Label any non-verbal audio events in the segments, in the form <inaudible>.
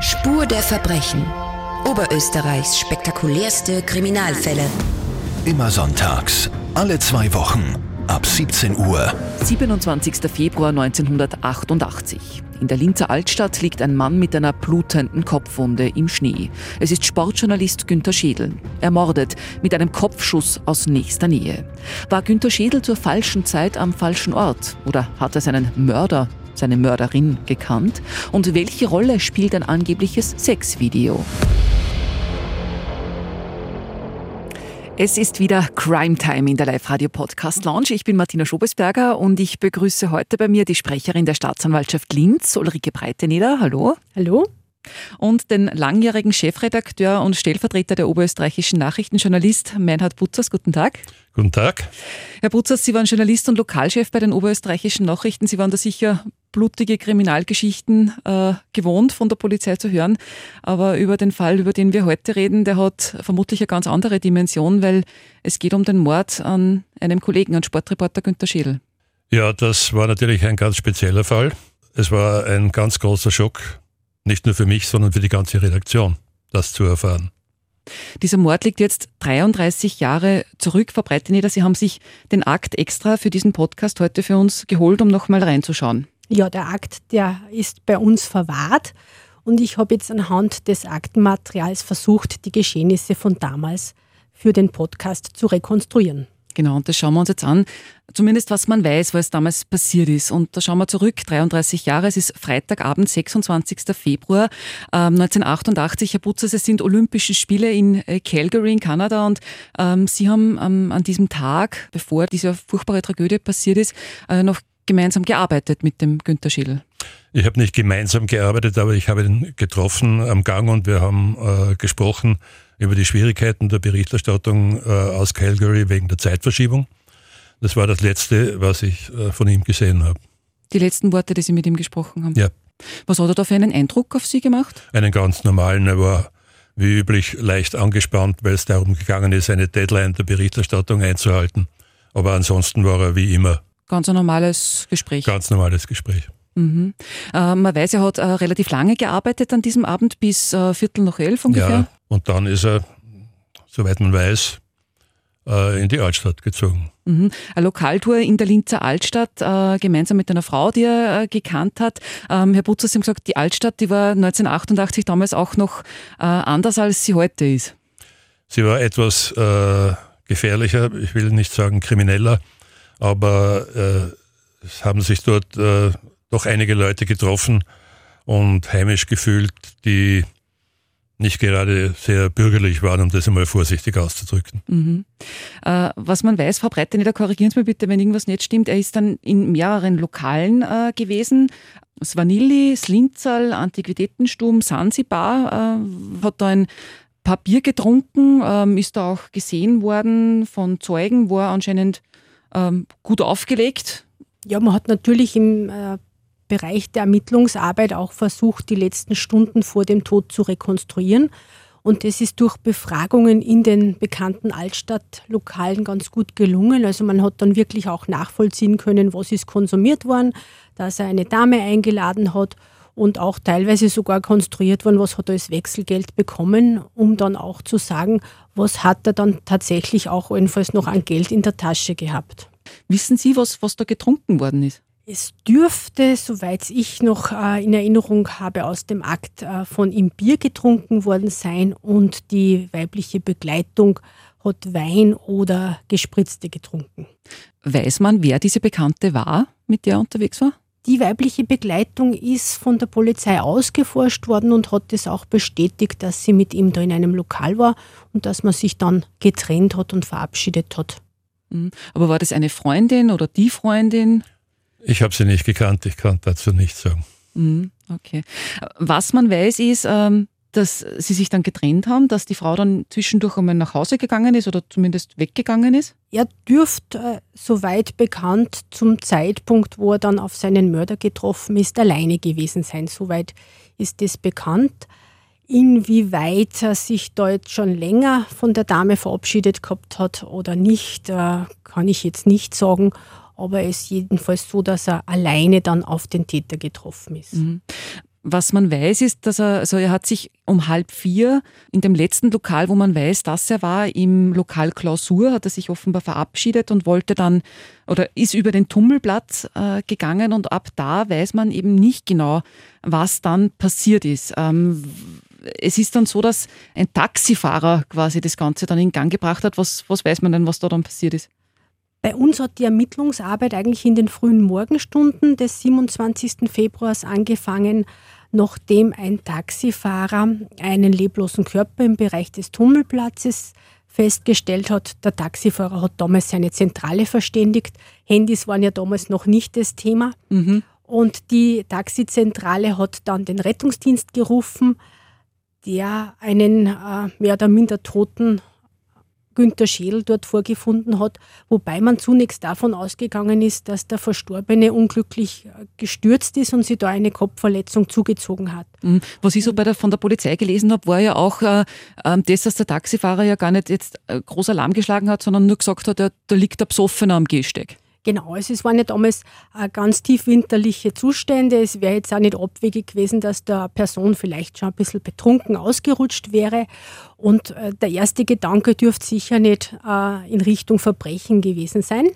Spur der Verbrechen. Oberösterreichs spektakulärste Kriminalfälle. Immer sonntags, alle zwei Wochen, ab 17 Uhr. 27. Februar 1988. In der Linzer Altstadt liegt ein Mann mit einer blutenden Kopfwunde im Schnee. Es ist Sportjournalist Günter Schädel. Ermordet mit einem Kopfschuss aus nächster Nähe. War Günter Schädel zur falschen Zeit am falschen Ort? Oder hat er seinen Mörder, seine Mörderin gekannt? Und welche Rolle spielt ein angebliches Sexvideo? Es ist wieder Crime Time in der Live-Radio-Podcast Lounge. Ich bin Martina Schobesberger und ich begrüße heute bei mir die Sprecherin der Staatsanwaltschaft Linz, Ulrike Breiteneder. Hallo. Hallo. Und den langjährigen Chefredakteur und Stellvertreter der oberösterreichischen Nachrichtenjournalist Meinhard Butzers. Guten Tag. Guten Tag. Herr Butzers, Sie waren Journalist und Lokalchef bei den oberösterreichischen Nachrichten. Sie waren da sicher blutige Kriminalgeschichten äh, gewohnt von der Polizei zu hören. Aber über den Fall, über den wir heute reden, der hat vermutlich eine ganz andere Dimension, weil es geht um den Mord an einem Kollegen, an Sportreporter Günter Schädel. Ja, das war natürlich ein ganz spezieller Fall. Es war ein ganz großer Schock, nicht nur für mich, sondern für die ganze Redaktion, das zu erfahren. Dieser Mord liegt jetzt 33 Jahre zurück. Frau Breiteneder, Sie haben sich den Akt extra für diesen Podcast heute für uns geholt, um nochmal reinzuschauen. Ja, der Akt, der ist bei uns verwahrt und ich habe jetzt anhand des Aktenmaterials versucht, die Geschehnisse von damals für den Podcast zu rekonstruieren. Genau, und das schauen wir uns jetzt an. Zumindest was man weiß, was damals passiert ist. Und da schauen wir zurück, 33 Jahre, es ist Freitagabend, 26. Februar ähm, 1988. Herr Butzers, es sind Olympische Spiele in äh, Calgary in Kanada und ähm, Sie haben ähm, an diesem Tag, bevor diese furchtbare Tragödie passiert ist, äh, noch gemeinsam gearbeitet mit dem Günter Schädel. Ich habe nicht gemeinsam gearbeitet, aber ich habe ihn getroffen am Gang und wir haben äh, gesprochen über die Schwierigkeiten der Berichterstattung äh, aus Calgary wegen der Zeitverschiebung. Das war das Letzte, was ich äh, von ihm gesehen habe. Die letzten Worte, die Sie mit ihm gesprochen haben? Ja. Was hat er da für einen Eindruck auf Sie gemacht? Einen ganz normalen. Er war wie üblich leicht angespannt, weil es darum gegangen ist, eine Deadline der Berichterstattung einzuhalten. Aber ansonsten war er wie immer. Ganz ein normales Gespräch. Ganz normales Gespräch. Mhm. Äh, man weiß, er hat äh, relativ lange gearbeitet an diesem Abend, bis äh, Viertel nach elf ungefähr. Ja, und dann ist er, soweit man weiß, äh, in die Altstadt gezogen. Mhm. Eine Lokaltour in der Linzer Altstadt, äh, gemeinsam mit einer Frau, die er äh, gekannt hat. Ähm, Herr Butzer, Sie haben gesagt, die Altstadt, die war 1988 damals auch noch anders, als sie heute ist. Sie war etwas gefährlicher, ich will nicht sagen krimineller, aber es haben sich dort doch einige Leute getroffen und heimisch gefühlt, die nicht gerade sehr bürgerlich waren, um das einmal vorsichtig auszudrücken. Mhm. Äh, was man weiß, Frau Breiteneder, korrigieren Sie mir bitte, wenn irgendwas nicht stimmt, er ist dann in mehreren Lokalen äh, gewesen. Svanilli, Slinzal, Antiquitätensturm, Sansibar, äh, hat da ein paar Bier getrunken, ähm, ist da auch gesehen worden von Zeugen, war anscheinend ähm, gut aufgelegt. Ja, man hat natürlich im äh, Bereich der Ermittlungsarbeit auch versucht, die letzten Stunden vor dem Tod zu rekonstruieren. Und das ist durch Befragungen in den bekannten Altstadtlokalen ganz gut gelungen. Also man hat dann wirklich auch nachvollziehen können, was ist konsumiert worden, dass er eine Dame eingeladen hat und auch teilweise sogar konstruiert worden, was hat er als Wechselgeld bekommen, um dann auch zu sagen, was hat er dann tatsächlich auch jedenfalls noch an Geld in der Tasche gehabt. Wissen Sie, was, was da getrunken worden ist? Es dürfte, soweit ich noch äh, in Erinnerung habe, aus dem Akt äh, von ihm Bier getrunken worden sein und die weibliche Begleitung hat Wein oder Gespritzte getrunken. Weiß man, wer diese Bekannte war, mit der er unterwegs war? Die weibliche Begleitung ist von der Polizei ausgeforscht worden und hat es auch bestätigt, dass sie mit ihm da in einem Lokal war und dass man sich dann getrennt hat und verabschiedet hat. Mhm. Aber war das eine Freundin oder die Freundin? Ich habe sie nicht gekannt, ich kann dazu nichts sagen. Mhm, okay. Was man weiß, ist, ähm, dass sie sich dann getrennt haben, dass die Frau dann zwischendurch einmal nach Hause gegangen ist oder zumindest weggegangen ist? Er dürfte, äh, soweit bekannt, zum Zeitpunkt, wo er dann auf seinen Mörder getroffen ist, alleine gewesen sein. Soweit ist es bekannt. Inwieweit er sich da jetzt schon länger von der Dame verabschiedet gehabt hat oder nicht, äh, kann ich jetzt nicht sagen aber es ist jedenfalls so, dass er alleine dann auf den Täter getroffen ist. Mhm. Was man weiß, ist, dass er, also er hat sich um halb vier in dem letzten Lokal, wo man weiß, dass er war, im Lokal Klausur, hat er sich offenbar verabschiedet und wollte dann oder ist über den Tummelplatz äh, gegangen und ab da weiß man eben nicht genau, was dann passiert ist. Ähm, es ist dann so, dass ein Taxifahrer quasi das Ganze dann in Gang gebracht hat. Was, was weiß man denn, was da dann passiert ist? Bei uns hat die Ermittlungsarbeit eigentlich in den frühen Morgenstunden des 27. Februars angefangen, nachdem ein Taxifahrer einen leblosen Körper im Bereich des Tummelplatzes festgestellt hat. Der Taxifahrer hat damals seine Zentrale verständigt. Handys waren ja damals noch nicht das Thema. Mhm. Und die Taxizentrale hat dann den Rettungsdienst gerufen, der einen äh, mehr oder minder toten Günter Schädel dort vorgefunden hat, wobei man zunächst davon ausgegangen ist, dass der Verstorbene unglücklich äh, gestürzt ist und sich da eine Kopfverletzung zugezogen hat. Mhm. Was ich so bei der, von der Polizei gelesen habe, war ja auch äh, ähm, das, dass der Taxifahrer ja gar nicht jetzt äh, groß Alarm geschlagen hat, sondern nur gesagt hat, da, liegt der Besoffener am Gehsteig. Genau, also es waren ja damals äh, ganz tief winterliche Zustände. Es wäre jetzt auch nicht abwegig gewesen, dass der Person vielleicht schon ein bisschen betrunken ausgerutscht wäre. Und äh, der erste Gedanke dürfte sicher nicht äh, in Richtung Verbrechen gewesen sein.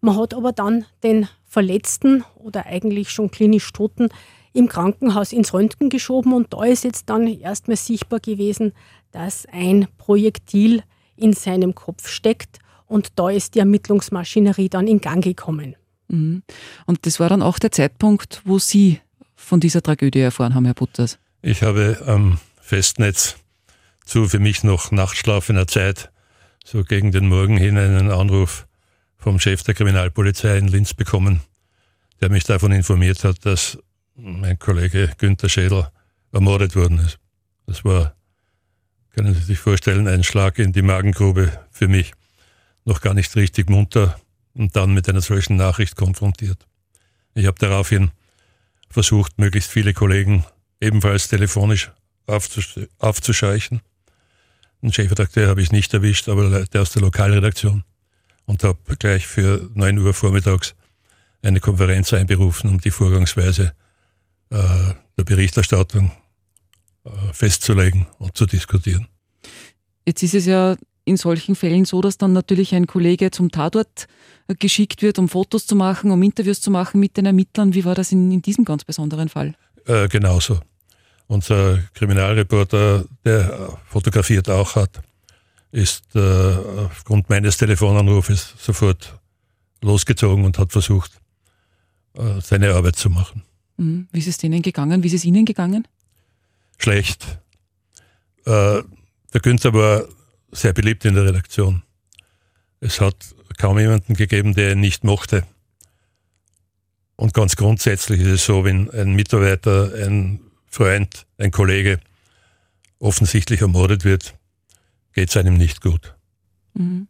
Man hat aber dann den Verletzten oder eigentlich schon klinisch Toten im Krankenhaus ins Röntgen geschoben und da ist jetzt dann erstmal sichtbar gewesen, dass ein Projektil in seinem Kopf steckt und da ist die Ermittlungsmaschinerie dann in Gang gekommen. Mhm. Und das war dann auch der Zeitpunkt, wo Sie von dieser Tragödie erfahren haben, Herr Butters? Ich habe am Festnetz zu für mich noch nachtschlafender Zeit so gegen den Morgen hin einen Anruf vom Chef der Kriminalpolizei in Linz bekommen, der mich davon informiert hat, dass mein Kollege Günther Schädel ermordet worden ist. Das war, können Sie sich vorstellen, ein Schlag in die Magengrube für mich noch gar nicht richtig munter und dann mit einer solchen Nachricht konfrontiert. Ich habe daraufhin versucht, möglichst viele Kollegen ebenfalls telefonisch aufzuscheuchen. Den Chefredakteur habe ich nicht erwischt, aber der aus der Lokalredaktion und habe gleich für 9 Uhr vormittags eine Konferenz einberufen, um die Vorgangsweise äh, der Berichterstattung äh, festzulegen und zu diskutieren. Jetzt ist es ja in solchen Fällen so, dass dann natürlich ein Kollege zum Tatort geschickt wird, um Fotos zu machen, um Interviews zu machen mit den Ermittlern. Wie war das in, in diesem ganz besonderen Fall? Äh, genauso. Unser Kriminalreporter, der fotografiert auch hat, ist äh, aufgrund meines Telefonanrufes sofort losgezogen und hat versucht, äh, seine Arbeit zu machen. Mhm. Wie ist es denen gegangen? Wie ist es Ihnen gegangen? Schlecht. Äh, der Günther war sehr beliebt in der Redaktion. Es hat kaum jemanden gegeben, der ihn nicht mochte. Und ganz grundsätzlich ist es so, wenn ein Mitarbeiter, ein Freund, ein Kollege offensichtlich ermordet wird, geht es einem nicht gut. Mhm.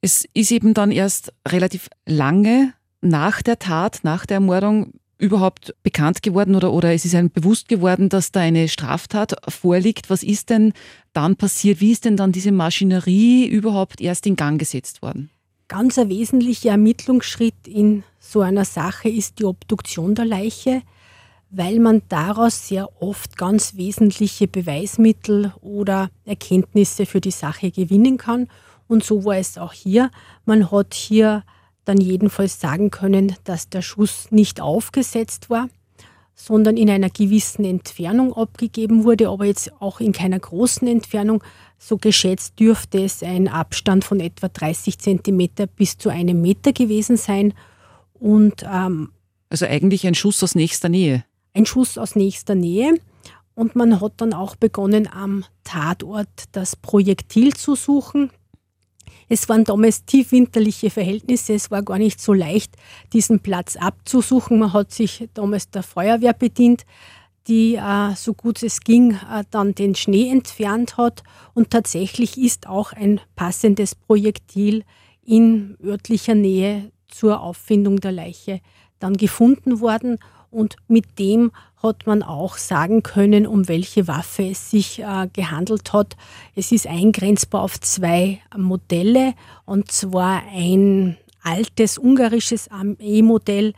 Es ist eben dann erst relativ lange nach der Tat, nach der Ermordung, überhaupt bekannt geworden oder, oder es ist einem bewusst geworden, dass da eine Straftat vorliegt. Was ist denn dann passiert? Wie ist denn dann diese Maschinerie überhaupt erst in Gang gesetzt worden? Ganz ein wesentlicher Ermittlungsschritt in so einer Sache ist die Obduktion der Leiche, weil man daraus sehr oft ganz wesentliche Beweismittel oder Erkenntnisse für die Sache gewinnen kann. Und so war es auch hier. Man hat hier dann jedenfalls sagen können, dass der Schuss nicht aufgesetzt war, sondern in einer gewissen Entfernung abgegeben wurde, aber jetzt auch in keiner großen Entfernung. So geschätzt dürfte es ein Abstand von etwa 30 Zentimeter bis zu einem Meter gewesen sein. Und, ähm, also eigentlich ein Schuss aus nächster Nähe. Ein Schuss aus nächster Nähe. Und man hat dann auch begonnen, am Tatort das Projektil zu suchen. Es waren damals tiefwinterliche Verhältnisse. Es war gar nicht so leicht, diesen Platz abzusuchen. Man hat sich damals der Feuerwehr bedient, die äh, so gut es ging äh, dann den Schnee entfernt hat. Und tatsächlich ist auch ein passendes Projektil in örtlicher Nähe zur Auffindung der Leiche dann gefunden worden. Und mit dem hat man auch sagen können, um welche Waffe es sich äh, gehandelt hat. Es ist eingrenzbar auf zwei Modelle, und zwar ein altes ungarisches Armeemodell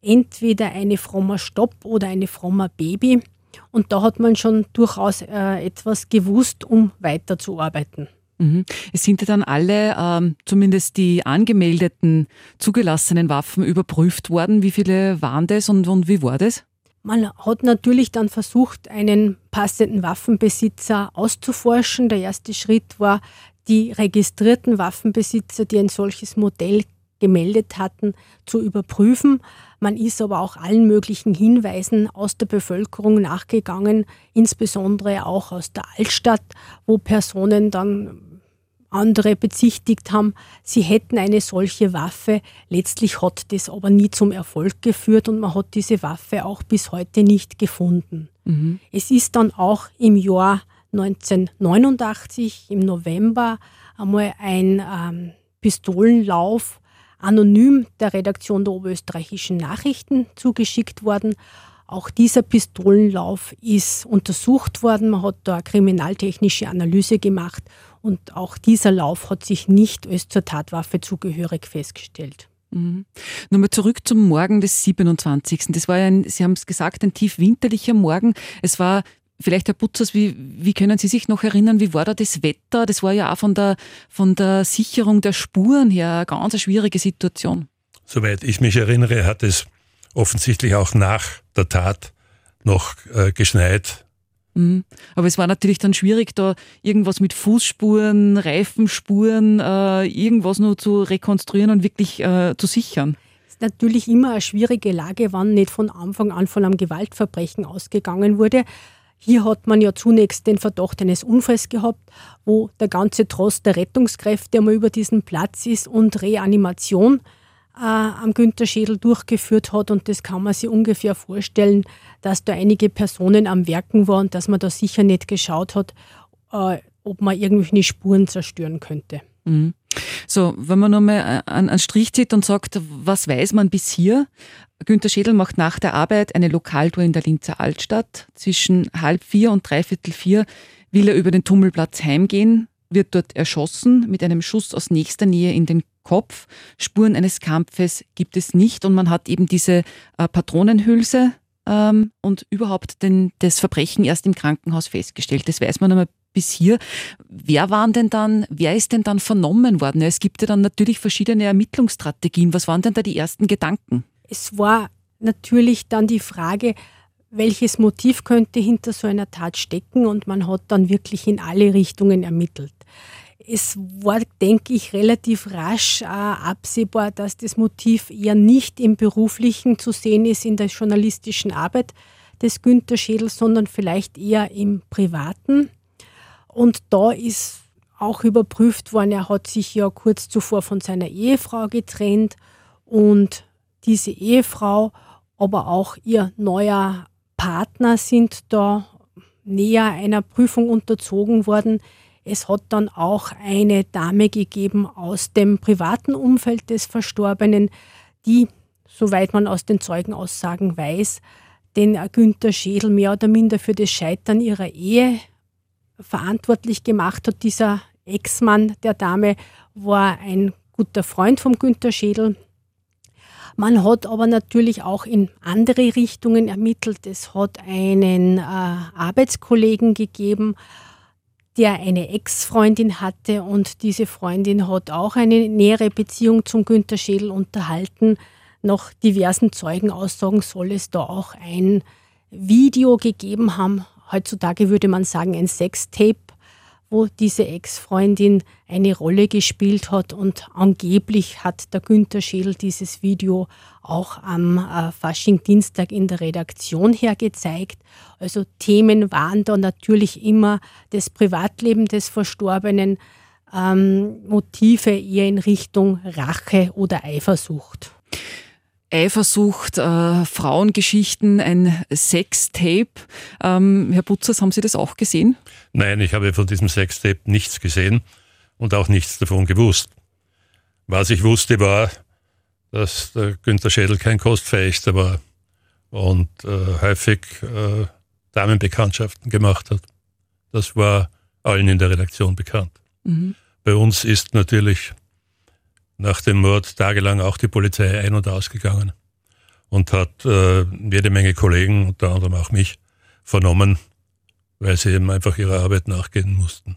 entweder eine frommer Stopp oder eine frommer Baby. Und da hat man schon durchaus äh, etwas gewusst, um weiterzuarbeiten. Mhm. Es sind ja dann alle, ähm, zumindest die angemeldeten, zugelassenen Waffen überprüft worden. Wie viele waren das und, und wie war das? Man hat natürlich dann versucht, einen passenden Waffenbesitzer auszuforschen. Der erste Schritt war, die registrierten Waffenbesitzer, die ein solches Modell gemeldet hatten, zu überprüfen. Man ist aber auch allen möglichen Hinweisen aus der Bevölkerung nachgegangen, insbesondere auch aus der Altstadt, wo Personen dann andere bezichtigt haben, sie hätten eine solche Waffe. Letztlich hat das aber nie zum Erfolg geführt und man hat diese Waffe auch bis heute nicht gefunden. Mhm. Es ist dann auch im Jahr 1989 im November einmal ein ähm, Pistolenlauf anonym der Redaktion der Oberösterreichischen Nachrichten zugeschickt worden. Auch dieser Pistolenlauf ist untersucht worden. Man hat da eine kriminaltechnische Analyse gemacht und auch dieser Lauf hat sich nicht als zur Tatwaffe zugehörig festgestellt. Mhm. Nochmal zurück zum Morgen des 27. Das war ja ein, Sie haben es gesagt, ein tief winterlicher Morgen. Es war Vielleicht, Herr Putzers, wie, wie können Sie sich noch erinnern, wie war da das Wetter? Das war ja auch von der, von der Sicherung der Spuren her eine ganz schwierige Situation. Soweit ich mich erinnere, hat es offensichtlich auch nach der Tat noch äh, geschneit. Mhm. Aber es war natürlich dann schwierig, da irgendwas mit Fußspuren, Reifenspuren, äh, irgendwas nur zu rekonstruieren und wirklich äh, zu sichern natürlich immer eine schwierige Lage, wann nicht von Anfang an von einem Gewaltverbrechen ausgegangen wurde. Hier hat man ja zunächst den Verdacht eines Unfalls gehabt, wo der ganze Trost der Rettungskräfte einmal über diesen Platz ist und Reanimation äh, am Günterschädel durchgeführt hat. Und das kann man sich ungefähr vorstellen, dass da einige Personen am Werken waren dass man da sicher nicht geschaut hat, äh, ob man irgendwelche Spuren zerstören könnte. Mhm. So, wenn man nochmal einen Strich zieht und sagt, was weiß man bis hier? Günter Schädel macht nach der Arbeit eine Lokaltour in der Linzer Altstadt. Zwischen halb vier und dreiviertel vier will er über den Tummelplatz heimgehen, wird dort erschossen mit einem Schuss aus nächster Nähe in den Kopf. Spuren eines Kampfes gibt es nicht und man hat eben diese äh, Patronenhülse ähm, und überhaupt den, das Verbrechen erst im Krankenhaus festgestellt. Das weiß man einmal bis hier. Wer waren denn dann, wer ist denn dann vernommen worden? Es gibt ja dann natürlich verschiedene Ermittlungsstrategien. Was waren denn da die ersten Gedanken? Es war natürlich dann die Frage, welches Motiv könnte hinter so einer Tat stecken und man hat dann wirklich in alle Richtungen ermittelt. Es war, denke ich, relativ rasch äh, absehbar, dass das Motiv eher nicht im beruflichen zu sehen ist, in der journalistischen Arbeit des Günter Schädel, sondern vielleicht eher im privaten. Und da ist auch überprüft worden, er hat sich ja kurz zuvor von seiner Ehefrau getrennt und diese Ehefrau, aber auch ihr neuer Partner sind da näher einer Prüfung unterzogen worden. Es hat dann auch eine Dame gegeben aus dem privaten Umfeld des Verstorbenen, die, soweit man aus den Zeugenaussagen weiß, den Günther Schädel mehr oder minder für das Scheitern ihrer Ehe verantwortlich gemacht hat. Dieser Ex-Mann der Dame war ein guter Freund von Günter Schädel. Man hat aber natürlich auch in andere Richtungen ermittelt. Es hat einen äh, Arbeitskollegen gegeben, der eine Ex-Freundin hatte und diese Freundin hat auch eine nähere Beziehung zum Günter Schädel unterhalten. Nach diversen Zeugenaussagen soll es da auch ein Video gegeben haben, heutzutage würde man sagen, ein Sextape, wo diese Ex-Freundin eine Rolle gespielt hat und angeblich hat der Günther Schädel dieses Video auch am äh, Fasching-Dienstag in der Redaktion hergezeigt. Also Themen waren da natürlich immer das Privatleben des Verstorbenen, ähm, Motive eher in Richtung Rache oder Eifersucht. Eifersucht, äh, Frauengeschichten, ein Sextape. Ähm, Herr Butzers, haben Sie das auch gesehen? Nein, ich habe von diesem Sextape nichts gesehen und auch nichts davon gewusst. Was ich wusste war, dass der Günther Schädel kein Kostverächter war und äh, häufig äh, Damenbekanntschaften gemacht hat. Das war allen in der Redaktion bekannt. Mhm. Bei uns ist natürlich nach dem Mord tagelang auch die Polizei ein- und ausgegangen. und hat äh, jede Menge Kollegen, unter anderem auch mich, vernommen, weil sie eben einfach ihrer Arbeit nachgehen mussten.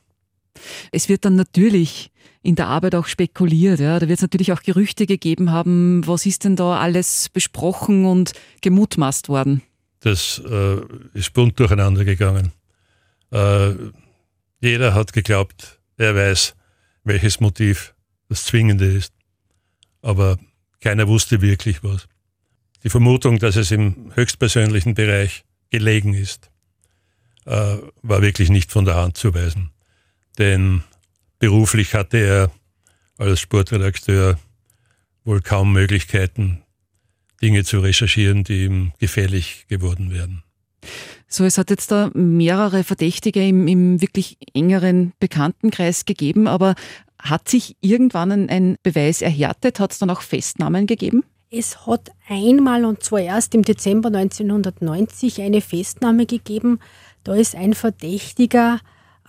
Es wird dann natürlich in der Arbeit auch spekuliert. Ja. Da wird es natürlich auch Gerüchte gegeben haben, was ist denn da alles besprochen und gemutmaßt worden? Das äh, ist bunt durcheinander gegangen. Äh, jeder hat geglaubt, er weiß, welches Motiv das Zwingende ist. Aber keiner wusste wirklich was. Die Vermutung, dass es im höchstpersönlichen Bereich gelegen ist, äh, war wirklich nicht von der Hand zu weisen. Denn beruflich hatte er als Sportredakteur wohl kaum Möglichkeiten, Dinge zu recherchieren, die ihm gefährlich geworden wären. So, es hat jetzt da mehrere Verdächtige im, im wirklich engeren Bekanntenkreis gegeben, aber hat sich irgendwann ein, ein Beweis erhärtet? Hat es dann auch Festnahmen gegeben? Es hat einmal und zwar erst im Dezember 1990 eine Festnahme gegeben. Da ist ein Verdächtiger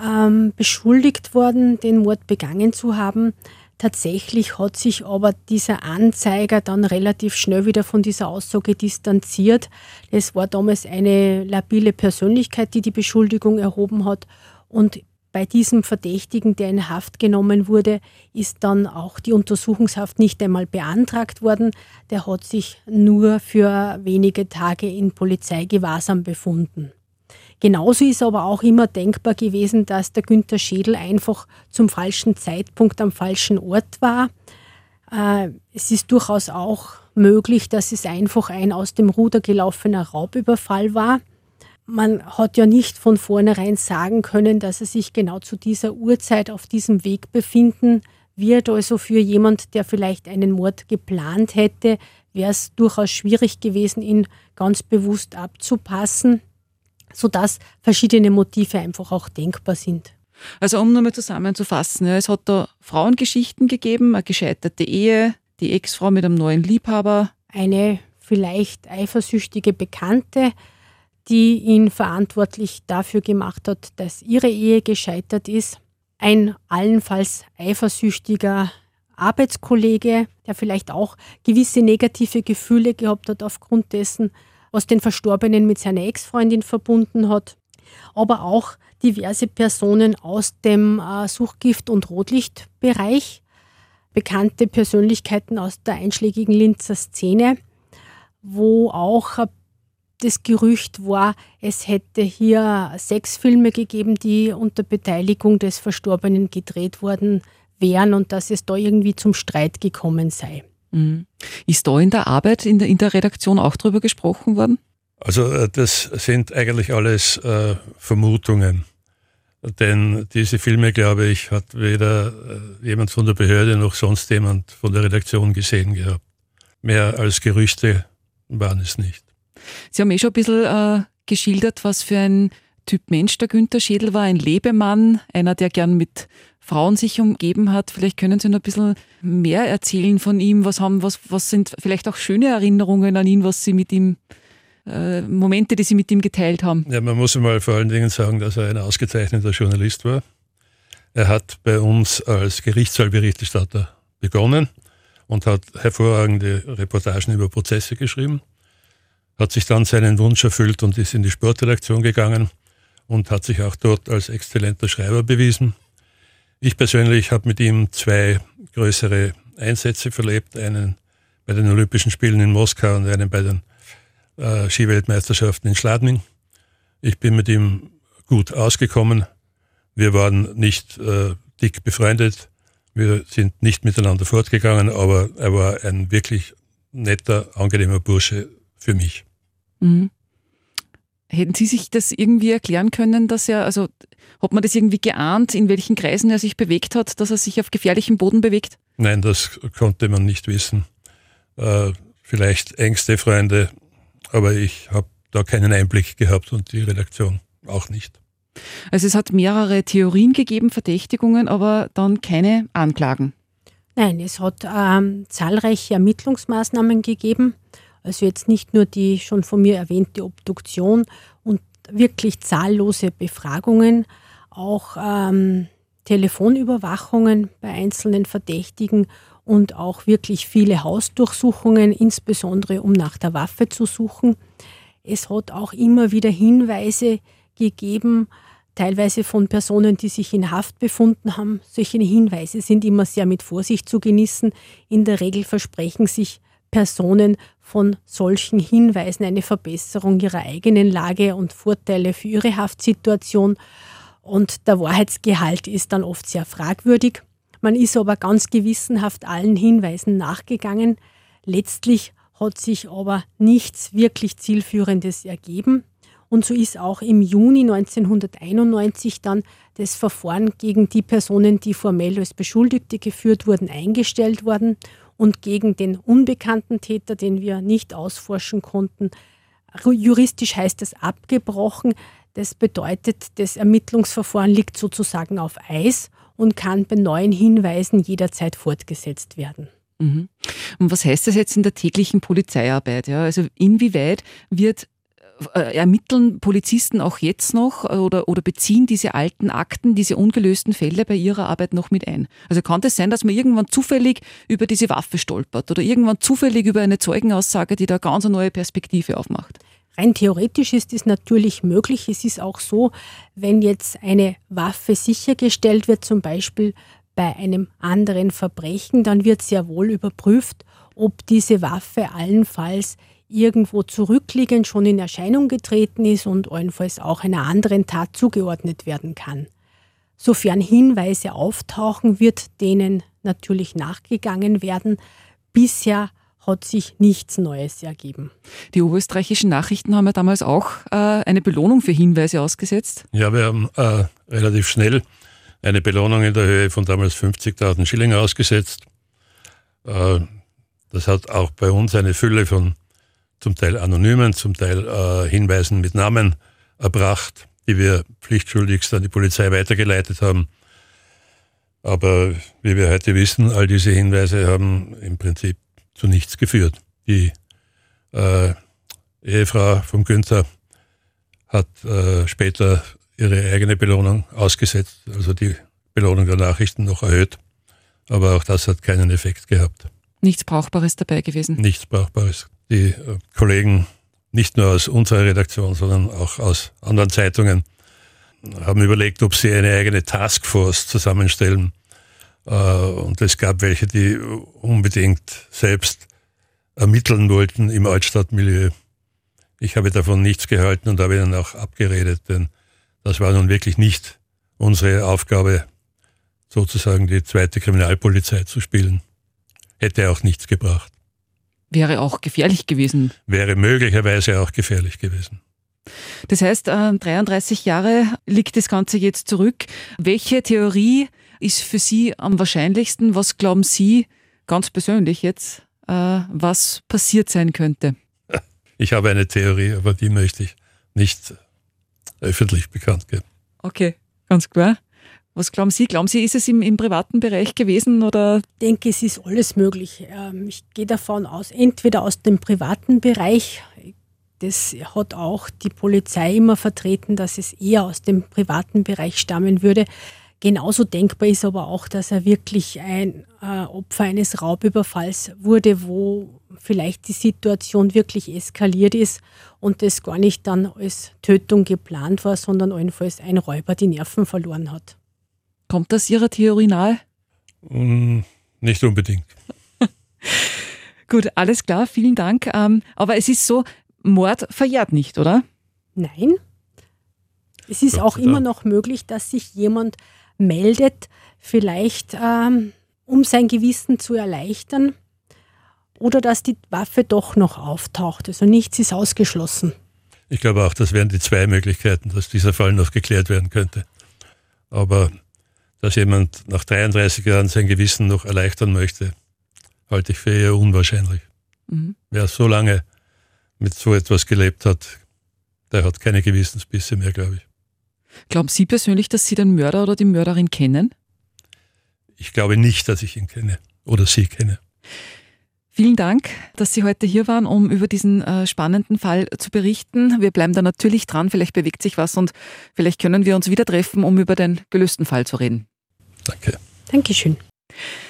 ähm, beschuldigt worden, den Mord begangen zu haben. Tatsächlich hat sich aber dieser Anzeiger dann relativ schnell wieder von dieser Aussage distanziert. Es war damals eine labile Persönlichkeit, die die Beschuldigung erhoben hat. Und bei diesem Verdächtigen, der in Haft genommen wurde, ist dann auch die Untersuchungshaft nicht einmal beantragt worden. Der hat sich nur für wenige Tage in Polizeigewahrsam befunden. Genauso ist aber auch immer denkbar gewesen, dass der Günther Schädel einfach zum falschen Zeitpunkt am falschen Ort war. Äh, es ist durchaus auch möglich, dass es einfach ein aus dem Ruder gelaufener Raubüberfall war. Man hat ja nicht von vornherein sagen können, dass er sich genau zu dieser Uhrzeit auf diesem Weg befinden wird. Also für jemand, der vielleicht einen Mord geplant hätte, wäre es durchaus schwierig gewesen, ihn ganz bewusst abzupassen sodass verschiedene Motive einfach auch denkbar sind. Also um nochmal zusammenzufassen, ja, es hat da Frauengeschichten gegeben, eine gescheiterte Ehe, die Ex-Frau mit einem neuen Liebhaber. Eine vielleicht eifersüchtige Bekannte, die ihn verantwortlich dafür gemacht hat, dass ihre Ehe gescheitert ist. Ein allenfalls eifersüchtiger Arbeitskollege, der vielleicht auch gewisse negative Gefühle gehabt hat aufgrund dessen, was den Verstorbenen mit seiner Ex-Freundin verbunden hat, aber auch diverse Personen aus dem äh, Suchgift- und Rotlichtbereich, bekannte Persönlichkeiten aus der einschlägigen Linzer Szene, wo auch das Gerücht war, es hätte hier sechs Filme gegeben, die unter Beteiligung des Verstorbenen gedreht worden wären und dass es da irgendwie zum Streit gekommen sei. Mhm. Ist da in der Arbeit, in der, in der Redaktion auch darüber gesprochen worden? Also äh, das sind eigentlich alles äh, Vermutungen. Denn diese Filme, glaube ich, hat weder äh, jemand von der Behörde noch sonst jemand von der Redaktion gesehen gehabt. Mehr als Gerüchte waren es nicht. Sie haben eh schon ein bisschen äh, geschildert, was für ein Typ Mensch der Günther Schädel war. Ein Lebemann, einer, der gern mit Frauen sich umgeben hat. Vielleicht können Sie noch ein bisschen mehr erzählen von ihm. Was, haben, was, was sind vielleicht auch schöne Erinnerungen an ihn, was Sie mit ihm, äh, Momente, die Sie mit ihm geteilt haben? Ja, man muss mal vor allen Dingen sagen, dass er ein ausgezeichneter Journalist war. Er hat bei uns als Gerichtssaalberichterstatter begonnen und hat hervorragende Reportagen über Prozesse geschrieben, hat sich dann seinen Wunsch erfüllt und ist in die Sportredaktion gegangen und hat sich auch dort als exzellenter Schreiber bewiesen. Ich persönlich habe mit ihm zwei größere Einsätze verlebt, einen bei den Olympischen Spielen in Moskau und einen bei den äh, Skiweltmeisterschaften in Schladming. Ich bin mit ihm gut ausgekommen. Wir waren nicht äh, dick befreundet. Wir sind nicht miteinander fortgegangen, aber er war ein wirklich netter, angenehmer Bursche für mich. Mhm. Hätten Sie sich das irgendwie erklären können, dass er, also hat man das irgendwie geahnt, in welchen Kreisen er sich bewegt hat, dass er sich auf gefährlichem Boden bewegt? Nein, das konnte man nicht wissen. Äh, vielleicht engste Freunde, aber ich habe da keinen Einblick gehabt und die Redaktion auch nicht. Also es hat mehrere Theorien gegeben, Verdächtigungen, aber dann keine Anklagen. Nein, es hat ähm, zahlreiche Ermittlungsmaßnahmen gegeben. Also jetzt nicht nur die schon von mir erwähnte Obduktion und wirklich zahllose Befragungen, auch ähm, Telefonüberwachungen bei einzelnen Verdächtigen und auch wirklich viele Hausdurchsuchungen, insbesondere um nach der Waffe zu suchen. Es hat auch immer wieder Hinweise gegeben, teilweise von Personen, die sich in Haft befunden haben. Solche Hinweise sind immer sehr mit Vorsicht zu genießen. In der Regel versprechen sich Personen von solchen Hinweisen eine Verbesserung ihrer eigenen Lage und Vorteile für ihre Haftsituation. Und der Wahrheitsgehalt ist dann oft sehr fragwürdig. Man ist aber ganz gewissenhaft allen Hinweisen nachgegangen. Letztlich hat sich aber nichts wirklich Zielführendes ergeben. Und so ist auch im Juni 1991 dann das Verfahren gegen die Personen, die formell als Beschuldigte geführt wurden, eingestellt worden und gegen den unbekannten Täter, den wir nicht ausforschen konnten. Juristisch heißt es abgebrochen. Das bedeutet, das Ermittlungsverfahren liegt sozusagen auf Eis und kann bei neuen Hinweisen jederzeit fortgesetzt werden. Mhm. Und was heißt das jetzt in der täglichen Polizeiarbeit? Ja? Also inwieweit wird ermitteln Polizisten auch jetzt noch äh, oder, oder beziehen diese alten Akten, diese ungelösten Fälle bei ihrer Arbeit noch mit ein? Also kann das sein, dass man irgendwann zufällig über diese Waffe stolpert oder irgendwann zufällig über eine Zeugenaussage, die da ganz eine neue Perspektive aufmacht? Rein theoretisch ist es natürlich möglich. Es ist auch so, wenn jetzt eine Waffe sichergestellt wird, zum Beispiel bei einem anderen Verbrechen, dann wird sehr wohl überprüft, ob diese Waffe allenfalls irgendwo zurückliegend schon in Erscheinung getreten ist und allenfalls auch einer anderen Tat zugeordnet werden kann. Sofern Hinweise auftauchen, wird denen natürlich nachgegangen werden. Bisher hat sich nichts Neues ergeben. Die oberösterreichischen Nachrichten haben ja damals auch äh, eine Belohnung für Hinweise ausgesetzt. Ja, wir haben äh, relativ schnell eine Belohnung in der Höhe von damals 50.000 Schilling ausgesetzt. Äh, das hat auch bei uns eine Fülle von zum Teil anonymen, zum Teil äh, Hinweisen mit Namen erbracht, die wir pflichtschuldigst an die Polizei weitergeleitet haben. Aber wie wir heute wissen, all diese Hinweise haben im Prinzip zu nichts geführt. Die äh, Ehefrau von Günther hat äh, später ihre eigene Belohnung ausgesetzt, also die Belohnung der Nachrichten noch erhöht. Aber auch das hat keinen Effekt gehabt. Nichts Brauchbares dabei gewesen? Nichts Brauchbares die äh, Kollegen nicht nur aus unserer Redaktion, sondern auch aus anderen Zeitungen haben überlegt, ob sie eine eigene Taskforce zusammenstellen. Äh, und es gab welche, die unbedingt selbst ermitteln wollten im Altstadtmilieu. Ich habe davon nichts gehalten und habe ihnen auch abgeredet, denn das war nun wirklich nicht unsere Aufgabe, sozusagen die zweite Kriminalpolizei zu spielen. Hätte auch nichts gebracht. Wäre auch gefährlich gewesen. Wäre möglicherweise auch gefährlich gewesen. Das heißt, 33 äh, Jahre liegt das Ganze jetzt zurück. Welche Theorie ist für Sie am wahrscheinlichsten? Was glauben Sie ganz persönlich jetzt, äh, was passiert sein könnte? <laughs> Ich habe eine Theorie, aber die möchte ich nicht öffentlich bekannt geben. Okay, ganz klar. Was glauben Sie? Glauben Sie, ist es im, im privaten Bereich gewesen oder? Ich denke, es ist alles möglich. Ähm, ich gehe davon aus, entweder aus dem privaten Bereich, das hat auch die Polizei immer vertreten, dass es eher aus dem privaten Bereich stammen würde. Genauso denkbar ist aber auch, dass er wirklich ein äh, Opfer eines Raubüberfalls wurde, wo vielleicht die Situation wirklich eskaliert ist und das gar nicht dann als Tötung geplant war, sondern allenfalls ein Räuber die Nerven verloren hat. Kommt das Ihrer Theorie nahe? Mm, nicht unbedingt. <laughs> Gut, alles klar, vielen Dank. Ähm, aber es ist so, Mord verjährt nicht, oder? Nein. Es ist auch immer noch möglich, dass sich jemand meldet, vielleicht ähm, um sein Gewissen zu erleichtern oder dass die Waffe doch noch auftaucht. Also nichts ist ausgeschlossen. Ich glaube auch, das wären die zwei Möglichkeiten, dass dieser Fall noch geklärt werden könnte. Aber dass jemand nach 33 Jahren sein Gewissen noch erleichtern möchte, halte ich für eher unwahrscheinlich. Mhm. Wer so lange mit so etwas gelebt hat, der hat keine Gewissensbisse mehr, glaube ich. Glauben Sie persönlich, dass Sie den Mörder oder die Mörderin kennen? Ich glaube nicht, dass ich ihn kenne oder sie kenne. Vielen Dank, dass Sie heute hier waren, um über diesen äh, spannenden Fall zu berichten. Wir bleiben da natürlich dran, vielleicht bewegt sich was und vielleicht können wir uns wieder treffen, um über den gelösten Fall zu reden. Danke. Dankeschön.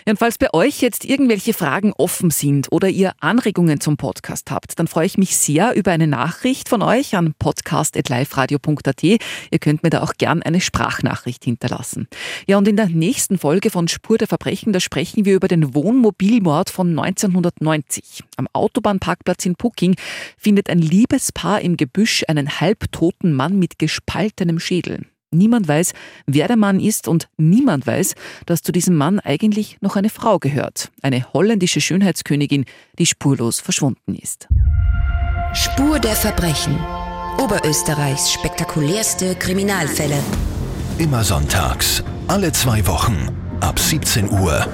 Ja, und falls bei euch jetzt irgendwelche Fragen offen sind oder ihr Anregungen zum Podcast habt, dann freue ich mich sehr über eine Nachricht von euch an podcast.liferadio.at. Ihr könnt mir da auch gern eine Sprachnachricht hinterlassen. Ja, und in der nächsten Folge von Spur der Verbrechen, da sprechen wir über den Wohnmobilmord von 1990. Am Autobahnparkplatz in Pucking findet ein Liebespaar im Gebüsch einen halbtoten Mann mit gespaltenem Schädel. Niemand weiß, wer der Mann ist und niemand weiß, dass zu diesem Mann eigentlich noch eine Frau gehört. Eine holländische Schönheitskönigin, die spurlos verschwunden ist. Spur der Verbrechen. Oberösterreichs spektakulärste Kriminalfälle. Immer sonntags, alle zwei Wochen, ab 17 Uhr